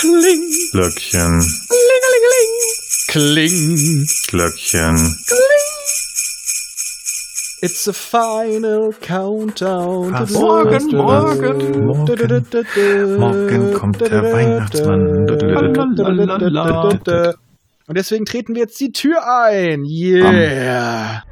Kling. Glöckchen. Klingelingeling. Kling. Glöckchen. Kling. It's a final countdown. Was? Morgen, morgen, morgen. Morgen kommt der Weihnachtsmann. Und deswegen treten wir jetzt die Tür ein. Yeah.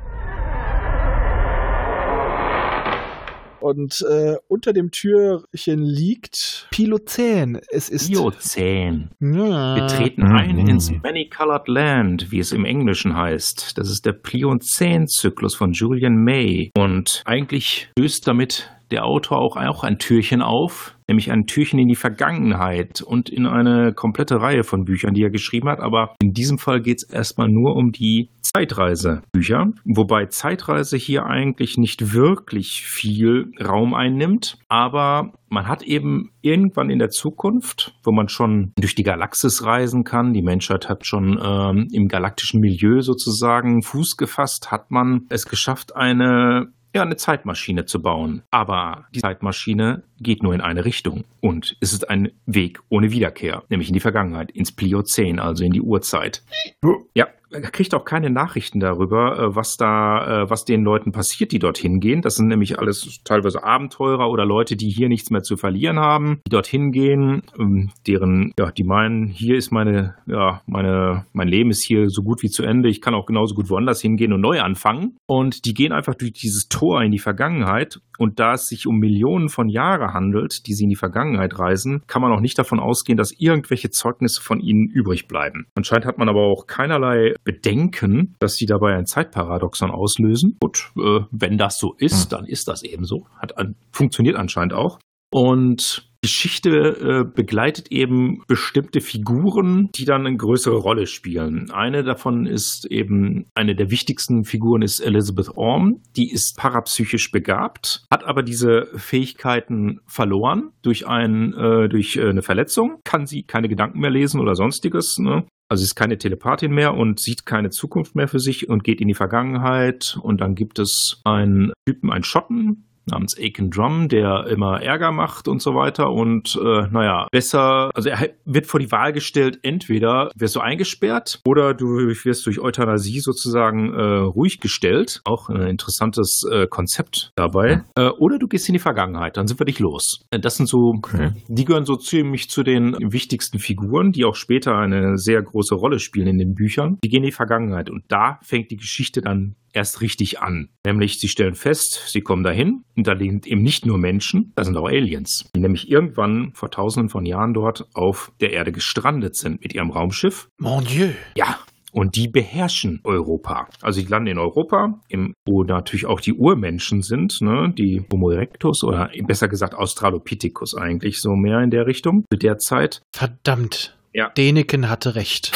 Und äh, unter dem Türchen liegt Pilozän. Es ist Biozän. Ja. Wir treten Mhm. ein ins Many-Colored Land, wie es im Englischen heißt. Das ist der Pliozän-Zyklus von Julian May. Und eigentlich löst damit der Autor auch, auch ein Türchen auf, nämlich ein Türchen in die Vergangenheit und in eine komplette Reihe von Büchern, die er geschrieben hat. Aber in diesem Fall geht es erstmal nur um die Zeitreisebücher, wobei Zeitreise hier eigentlich nicht wirklich viel Raum einnimmt, aber man hat eben irgendwann in der Zukunft, wo man schon durch die Galaxis reisen kann, die Menschheit hat schon ähm, im galaktischen Milieu sozusagen Fuß gefasst, hat man es geschafft, eine ja, eine Zeitmaschine zu bauen. Aber die Zeitmaschine geht nur in eine Richtung. Und es ist ein Weg ohne Wiederkehr, nämlich in die Vergangenheit, ins Pliozän, also in die Urzeit. Ja, kriegt auch keine Nachrichten darüber, äh, was da, äh, was den Leuten passiert, die dorthin gehen. Das sind nämlich alles teilweise Abenteurer oder Leute, die hier nichts mehr zu verlieren haben, die dorthin gehen, ähm, deren, ja, die meinen, hier ist meine, ja, meine, mein Leben ist hier so gut wie zu Ende. Ich kann auch genauso gut woanders hingehen und neu anfangen. Und die gehen einfach durch dieses Tor in die Vergangenheit. Und da es sich um Millionen von Jahren handelt, die sie in die Vergangenheit reisen, kann man auch nicht davon ausgehen, dass irgendwelche Zeugnisse von ihnen übrig bleiben. Anscheinend hat man aber auch keinerlei Bedenken, dass sie dabei ein Zeitparadoxon auslösen. Gut, äh, wenn das so ist, dann ist das eben so. Hat an, funktioniert anscheinend auch. Und Geschichte äh, begleitet eben bestimmte Figuren, die dann eine größere Rolle spielen. Eine davon ist eben, eine der wichtigsten Figuren ist Elizabeth Orm. Die ist parapsychisch begabt, hat aber diese Fähigkeiten verloren durch, ein, äh, durch äh, eine Verletzung, kann sie keine Gedanken mehr lesen oder sonstiges. Ne? Also ist keine Telepathin mehr und sieht keine Zukunft mehr für sich und geht in die Vergangenheit. Und dann gibt es einen Typen, einen Schotten, namens Aiken Drum, der immer Ärger macht und so weiter. Und äh, naja, besser, also er wird vor die Wahl gestellt, entweder wirst du eingesperrt oder du wirst durch Euthanasie sozusagen äh, ruhig gestellt. Auch ein interessantes äh, Konzept dabei. Äh, oder du gehst in die Vergangenheit, dann sind wir dich los. Äh, Das sind so, Okay. die gehören so ziemlich zu den wichtigsten Figuren, die auch später eine sehr große Rolle spielen in den Büchern. Die gehen in die Vergangenheit und da fängt die Geschichte dann erst richtig an. Nämlich, sie stellen fest, sie kommen dahin und da sind eben nicht nur Menschen, da sind auch Aliens, die nämlich irgendwann vor tausenden von Jahren dort auf der Erde gestrandet sind mit ihrem Raumschiff. Mon Dieu. Ja. Und die beherrschen Europa. Also die landen in Europa, im, wo natürlich auch die Urmenschen sind, ne? die Homo erectus oder besser gesagt Australopithecus eigentlich so mehr in der Richtung zu der Zeit. Verdammt. Ja. Deneken hatte recht.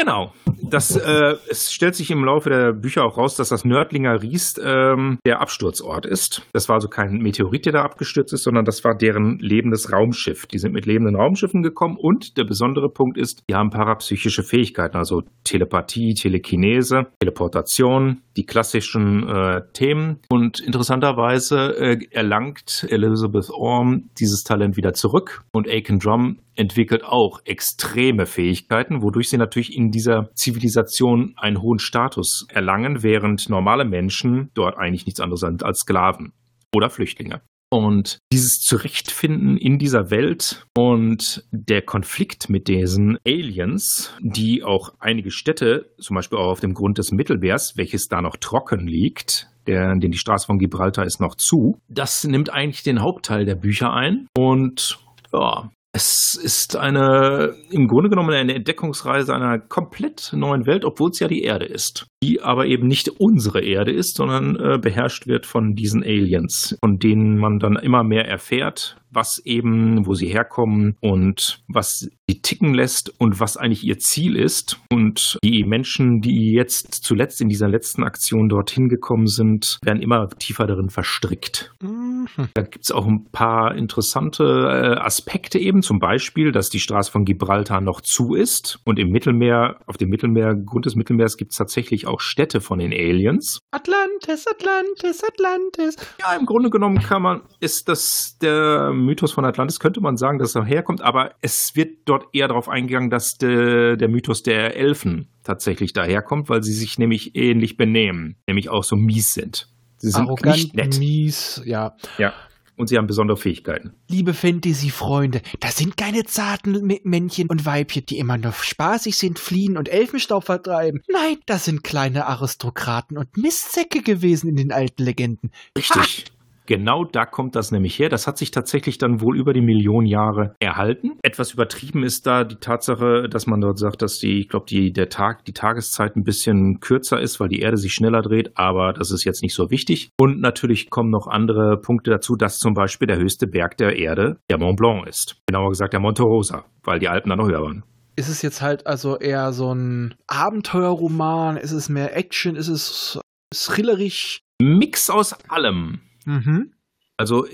Genau. Das, äh, es stellt sich im Laufe der Bücher auch raus, dass das Nördlinger Riest ähm, der Absturzort ist. Das war also kein Meteorit, der da abgestürzt ist, sondern das war deren lebendes Raumschiff. Die sind mit lebenden Raumschiffen gekommen und der besondere Punkt ist, die haben parapsychische Fähigkeiten, also Telepathie, Telekinese, Teleportation, die klassischen äh, Themen. Und interessanterweise äh, erlangt Elizabeth Orm dieses Talent wieder zurück und Aiken Drum entwickelt auch extreme Fähigkeiten, wodurch sie natürlich in dieser Zivilisation einen hohen Status erlangen, während normale Menschen dort eigentlich nichts anderes sind als Sklaven oder Flüchtlinge. Und dieses Zurechtfinden in dieser Welt und der Konflikt mit diesen Aliens, die auch einige Städte, zum Beispiel auch auf dem Grund des Mittelmeers, welches da noch trocken liegt, der, denn die Straße von Gibraltar ist noch zu, das nimmt eigentlich den Hauptteil der Bücher ein. Und ja, es ist eine, im Grunde genommen eine Entdeckungsreise einer komplett neuen Welt, obwohl es ja die Erde ist. Die aber eben nicht unsere Erde ist, sondern äh, beherrscht wird von diesen Aliens, von denen man dann immer mehr erfährt, was eben, wo sie herkommen und was sie ticken lässt und was eigentlich ihr Ziel ist. Und die Menschen, die jetzt zuletzt in dieser letzten Aktion dorthin gekommen sind, werden immer tiefer darin verstrickt. Mhm. Da gibt es auch ein paar interessante äh, Aspekte eben, zum Beispiel, dass die Straße von Gibraltar noch zu ist und im Mittelmeer, auf dem Mittelmeergrund des Mittelmeers gibt es tatsächlich auch Städte von den Aliens. Atlantis, Atlantis, Atlantis. Ja, im Grunde genommen kann man, ist das der dem Mythos von Atlantis könnte man sagen, dass er herkommt, aber es wird dort eher darauf eingegangen, dass de, der Mythos der Elfen tatsächlich daherkommt, weil sie sich nämlich ähnlich benehmen, nämlich auch so mies sind. Sie sind Arrogant, nicht nett. mies, ja. Ja. Und sie haben besondere Fähigkeiten. Liebe Fantasy-Freunde, das sind keine zarten Männchen und Weibchen, die immer nur spaßig sind, fliehen und Elfenstaub vertreiben. Nein, das sind kleine Aristokraten und Mistsäcke gewesen in den alten Legenden. Richtig. Genau da kommt das nämlich her. Das hat sich tatsächlich dann wohl über die Millionen Jahre erhalten. Etwas übertrieben ist da die Tatsache, dass man dort sagt, dass die, ich glaube, die, der Tag, die Tageszeit ein bisschen kürzer ist, weil die Erde sich schneller dreht, aber das ist jetzt nicht so wichtig. Und natürlich kommen noch andere Punkte dazu, dass zum Beispiel der höchste Berg der Erde der Mont Blanc ist. Genauer gesagt der Monte Rosa, weil die Alpen da noch höher waren. Ist es jetzt halt also eher so ein Abenteuerroman? Ist es mehr Action? Ist es thrillerisch? Mix aus allem. Mhm. Also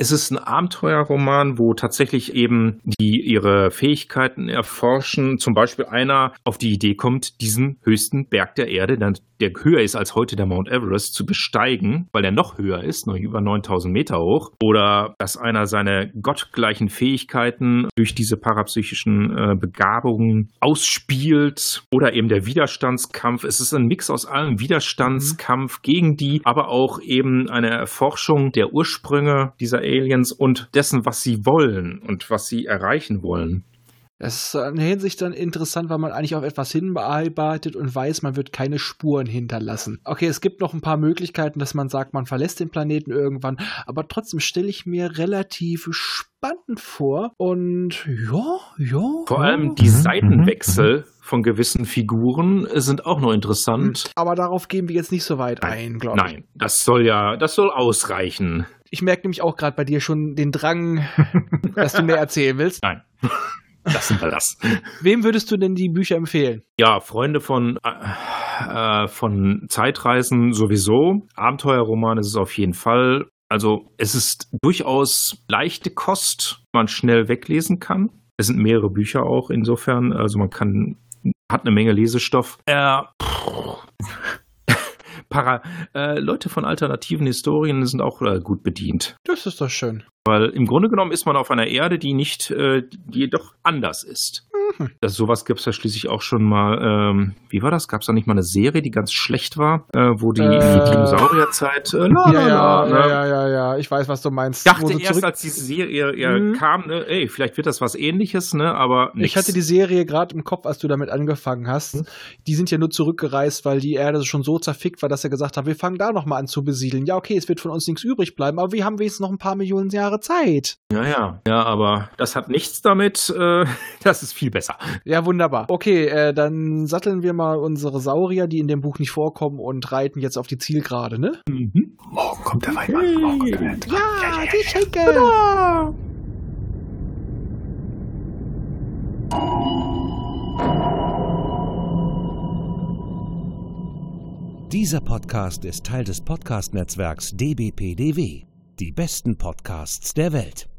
es ist ein Abenteuerroman, wo tatsächlich eben die ihre Fähigkeiten erforschen. Zum Beispiel einer auf die Idee kommt, diesen höchsten Berg der Erde, der, höher ist als heute der Mount Everest, zu besteigen, weil er noch höher ist, noch über 9000 Meter hoch. Oder dass einer seine gottgleichen Fähigkeiten durch diese parapsychischen äh, Begabungen ausspielt. Oder eben der Widerstandskampf. Es ist ein Mix aus allem Widerstandskampf gegen die, aber auch eben eine Erforschung der Ursprünge dieser Aliens und dessen, was sie wollen und was sie erreichen wollen. Das ist in der Hinsicht dann interessant, weil man eigentlich auf etwas hinarbeitet und weiß, man wird keine Spuren hinterlassen. Okay, es gibt noch ein paar Möglichkeiten, dass man sagt, man verlässt den Planeten irgendwann, aber trotzdem stelle ich mir relativ spannend vor und ja, ja. Vor allem die Seitenwechsel von gewissen Figuren sind auch noch interessant. Aber darauf gehen wir jetzt nicht so weit ein, glaube ich. Nein, das soll ja, das soll ausreichen. Ich merke nämlich auch gerade bei dir schon den Drang, dass du mehr erzählen willst. Nein. Lassen wir das. Wem würdest du denn die Bücher empfehlen? Ja, Freunde von, äh, von Zeitreisen sowieso. Abenteuerroman ist es auf jeden Fall. Also es ist durchaus leichte Kost, man schnell weglesen kann. Es sind mehrere Bücher auch insofern. Also man kann, hat eine Menge Lesestoff. Äh, Para, äh, Leute von alternativen Historien sind auch äh, gut bedient. Das ist doch schön. Weil im Grunde genommen ist man auf einer Erde, die nicht, äh, die jedoch anders ist. Mhm. Das, sowas gibt es ja schließlich auch schon mal. Ähm, wie war das? Gab es da nicht mal eine Serie, die ganz schlecht war, äh, wo die, Äh, die Dinosaurierzeit. Äh, la, Ja, ja, la, ne? ja, ja, ja, ja. Ich weiß, was du meinst. Ich dachte erst, als diese Serie ja, Mhm. kam, ne, ey, vielleicht wird das was ähnliches, ne? Aber nix. Ich hatte die Serie gerade im Kopf, als du damit angefangen hast. Hm? Die sind ja nur zurückgereist, weil die Erde schon so zerfickt war, dass er gesagt hat, wir fangen da nochmal an zu besiedeln. Ja, okay, es wird von uns nichts übrig bleiben, aber wir haben wenigstens noch ein paar Millionen Jahre Zeit. Ja, ja. Ja, aber das hat nichts damit. Äh, das ist viel besser. Ja, wunderbar. Okay, äh, dann satteln wir mal unsere Saurier, die in dem Buch nicht vorkommen, und reiten jetzt auf die Zielgerade, ne? Mhm. Morgen kommt der Wein an. Morgen kommt der Wein an. Ja, die Schenke! Dieser Podcast ist Teil des Podcast-Netzwerks dbpdw. Die besten Podcasts der Welt.